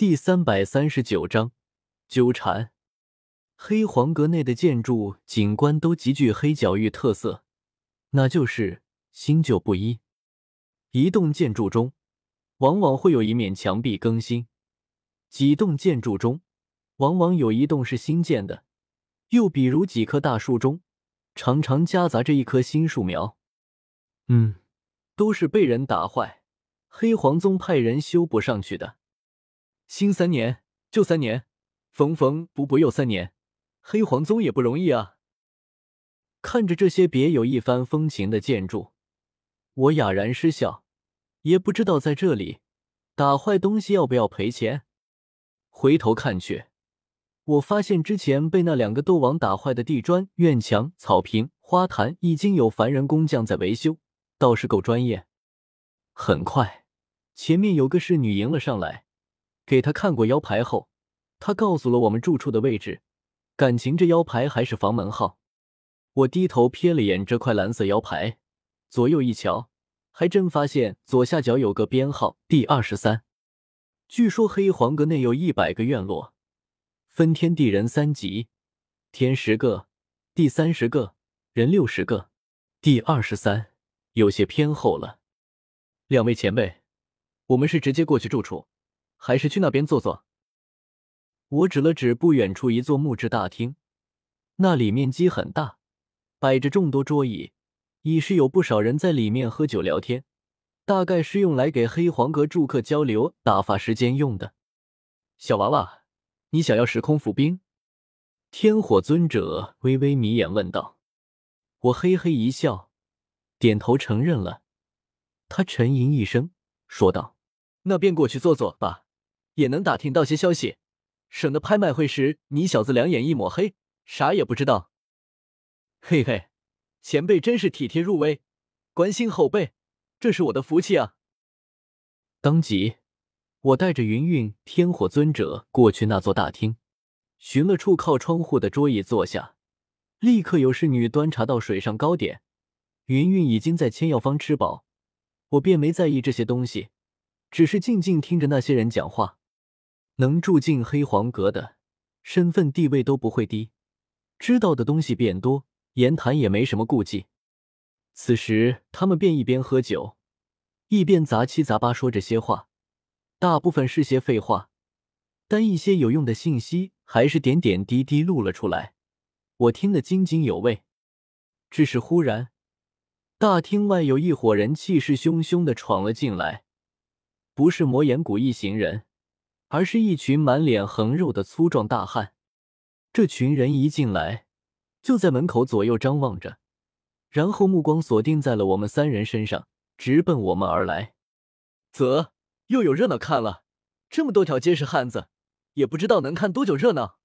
第三百三十九章纠缠。黑黄阁内的建筑景观都极具黑角域特色，那就是新旧不一。一栋建筑中，往往会有一面墙壁更新；几栋建筑中，往往有一栋是新建的。又比如几棵大树中，常常夹杂着一棵新树苗。嗯，都是被人打坏，黑黄宗派人修补上去的。新三年，旧三年，缝缝补补又三年，黑黄宗也不容易啊！看着这些别有一番风情的建筑，我哑然失笑，也不知道在这里打坏东西要不要赔钱。回头看去，我发现之前被那两个斗王打坏的地砖、院墙、草坪、花坛，已经有凡人工匠在维修，倒是够专业。很快，前面有个侍女迎了上来。给他看过腰牌后，他告诉了我们住处的位置。感情这腰牌还是房门号。我低头瞥了眼这块蓝色腰牌，左右一瞧，还真发现左下角有个编号第二十三。据说黑黄阁内有一百个院落，分天地人三级，天十个，地三十个，人六十个。第二十三有些偏后了。两位前辈，我们是直接过去住处。还是去那边坐坐。我指了指不远处一座木质大厅，那里面积很大，摆着众多桌椅，已是有不少人在里面喝酒聊天，大概是用来给黑黄阁住客交流打发时间用的。小娃娃，你想要时空浮冰？天火尊者微微眯眼问道。我嘿嘿一笑，点头承认了。他沉吟一声，说道：“那便过去坐坐吧。”也能打听到些消息，省得拍卖会时你小子两眼一抹黑，啥也不知道。嘿嘿，前辈真是体贴入微，关心后辈，这是我的福气啊！当即，我带着云云、天火尊者过去那座大厅，寻了处靠窗户的桌椅坐下，立刻有侍女端茶到水上糕点。云云已经在千药方吃饱，我便没在意这些东西，只是静静听着那些人讲话。能住进黑黄阁的，身份地位都不会低，知道的东西变多，言谈也没什么顾忌。此时，他们便一边喝酒，一边杂七杂八说着些话，大部分是些废话，但一些有用的信息还是点点滴滴录了出来，我听得津津有味。只是忽然，大厅外有一伙人气势汹汹的闯了进来，不是魔岩谷一行人。而是一群满脸横肉的粗壮大汉。这群人一进来，就在门口左右张望着，然后目光锁定在了我们三人身上，直奔我们而来。啧，又有热闹看了！这么多条街是汉子，也不知道能看多久热闹。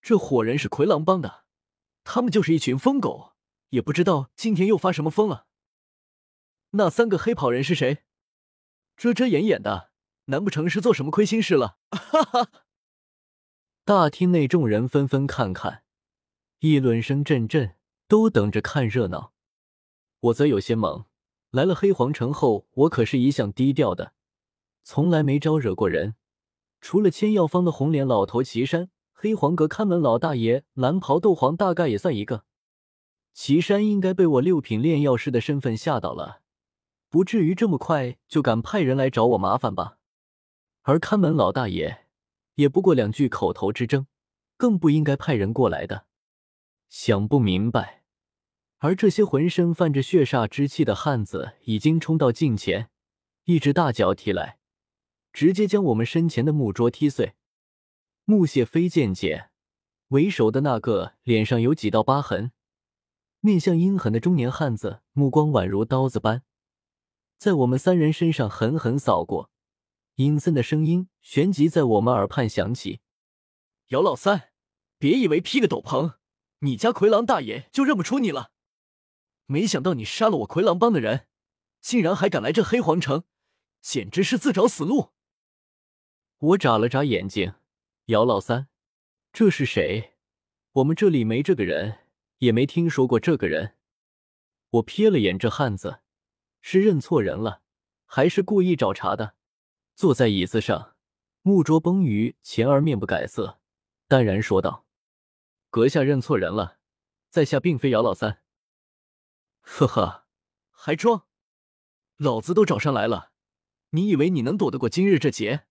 这伙人是魁狼帮的，他们就是一群疯狗，也不知道今天又发什么疯了。那三个黑袍人是谁？遮遮掩掩的。难不成是做什么亏心事了？哈哈！大厅内众人纷纷看看，议论声阵阵，都等着看热闹。我则有些懵，来了黑皇城后，我可是一向低调的，从来没招惹过人。除了千药方的红脸老头岐山，黑黄阁看门老大爷蓝袍斗皇大概也算一个。岐山应该被我六品炼药师的身份吓到了，不至于这么快就敢派人来找我麻烦吧？而看门老大爷也不过两句口头之争，更不应该派人过来的。想不明白。而这些浑身泛着血煞之气的汉子已经冲到近前，一只大脚踢来，直接将我们身前的木桌踢碎。木屑飞溅溅，为首的那个脸上有几道疤痕，面相阴狠的中年汉子，目光宛如刀子般，在我们三人身上狠狠扫过。阴森的声音旋即在我们耳畔响起：“姚老三，别以为披个斗篷，你家奎狼大爷就认不出你了。没想到你杀了我奎狼帮的人，竟然还敢来这黑皇城，简直是自找死路！”我眨了眨眼睛：“姚老三，这是谁？我们这里没这个人，也没听说过这个人。”我瞥了眼这汉子，是认错人了，还是故意找茬的？坐在椅子上，木桌崩于前而面不改色，淡然说道：“阁下认错人了，在下并非姚老三。”呵呵，还装？老子都找上来了，你以为你能躲得过今日这劫？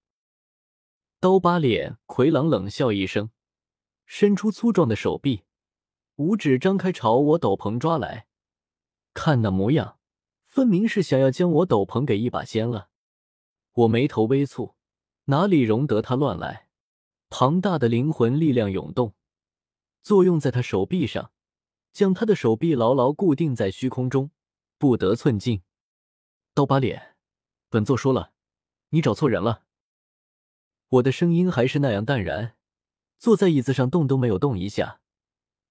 刀疤脸魁狼冷笑一声，伸出粗壮的手臂，五指张开朝我斗篷抓来。看那模样，分明是想要将我斗篷给一把掀了。我眉头微蹙，哪里容得他乱来？庞大的灵魂力量涌动，作用在他手臂上，将他的手臂牢牢固定在虚空中，不得寸进。刀疤脸，本座说了，你找错人了。我的声音还是那样淡然，坐在椅子上动都没有动一下，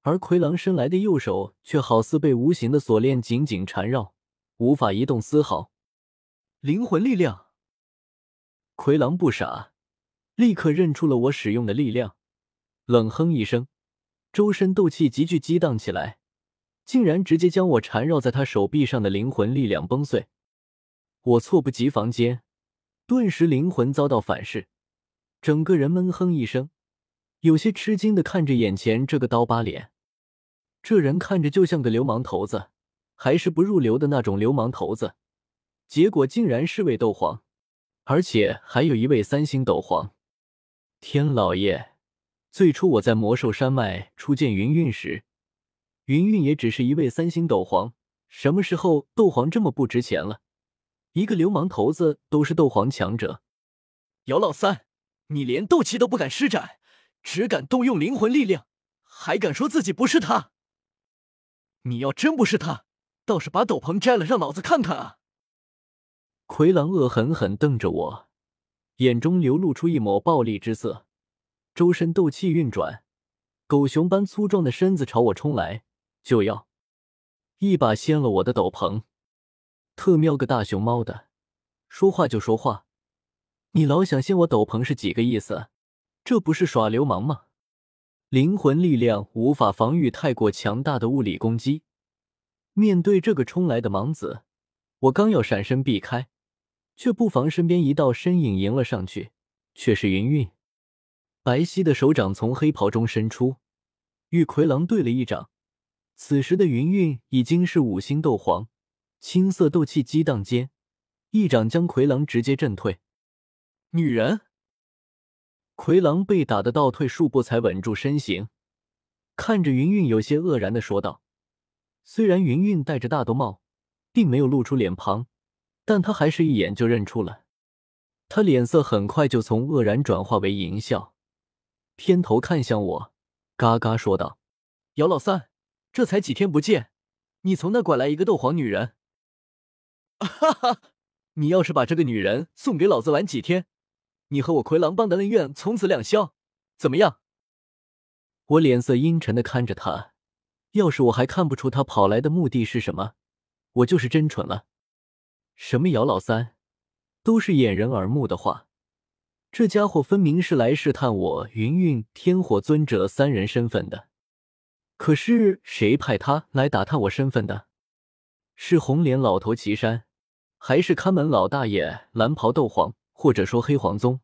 而魁狼伸来的右手却好似被无形的锁链紧紧缠绕，无法移动丝毫。灵魂力量。魁狼不傻，立刻认出了我使用的力量，冷哼一声，周身斗气急剧激荡起来，竟然直接将我缠绕在他手臂上的灵魂力量崩碎。我猝不及防间，顿时灵魂遭到反噬，整个人闷哼一声，有些吃惊的看着眼前这个刀疤脸。这人看着就像个流氓头子，还是不入流的那种流氓头子，结果竟然是位斗皇，而且还有一位三星斗皇。天老爷，最初我在魔兽山脉初见云韵时，云韵也只是一位三星斗皇，什么时候斗皇这么不值钱了？一个流氓头子都是斗皇强者，姚老三，你连斗气都不敢施展，只敢动用灵魂力量，还敢说自己不是他？你要真不是他，倒是把斗篷摘了，让老子看看啊！奎狼恶狠狠瞪着我，眼中流露出一抹暴戾之色，周身斗气运转，狗熊般粗壮的身子朝我冲来，就要一把掀了我的斗篷。特喵个大熊猫的，说话就说话！你老想掀我斗篷是几个意思？这不是耍流氓吗？灵魂力量无法防御太过强大的物理攻击。面对这个冲来的莽子，我刚要闪身避开，却不防身边一道身影迎了上去，却是云韵。白皙的手掌从黑袍中伸出，与魁狼对了一掌。此时的云韵已经是五星斗皇。青色斗气激荡间，一掌将魁狼直接震退。女人，魁狼被打的倒退数步才稳住身形，看着云韵，有些愕然的说道：“虽然云韵戴着大兜帽，并没有露出脸庞，但他还是一眼就认出了。他脸色很快就从愕然转化为淫笑，偏头看向我，嘎嘎说道：‘姚老三，这才几天不见，你从那拐来一个斗皇女人？’” 哈哈，你要是把这个女人送给老子玩几天，你和我魁狼帮的恩怨从此两消，怎么样？我脸色阴沉的看着他，要是我还看不出他跑来的目的是什么，我就是真蠢了。什么姚老三，都是掩人耳目的话。这家伙分明是来试探我云韵天火尊者三人身份的。可是谁派他来打探我身份的？是红脸老头岐山？还是看门老大爷蓝袍斗皇，或者说黑黄宗。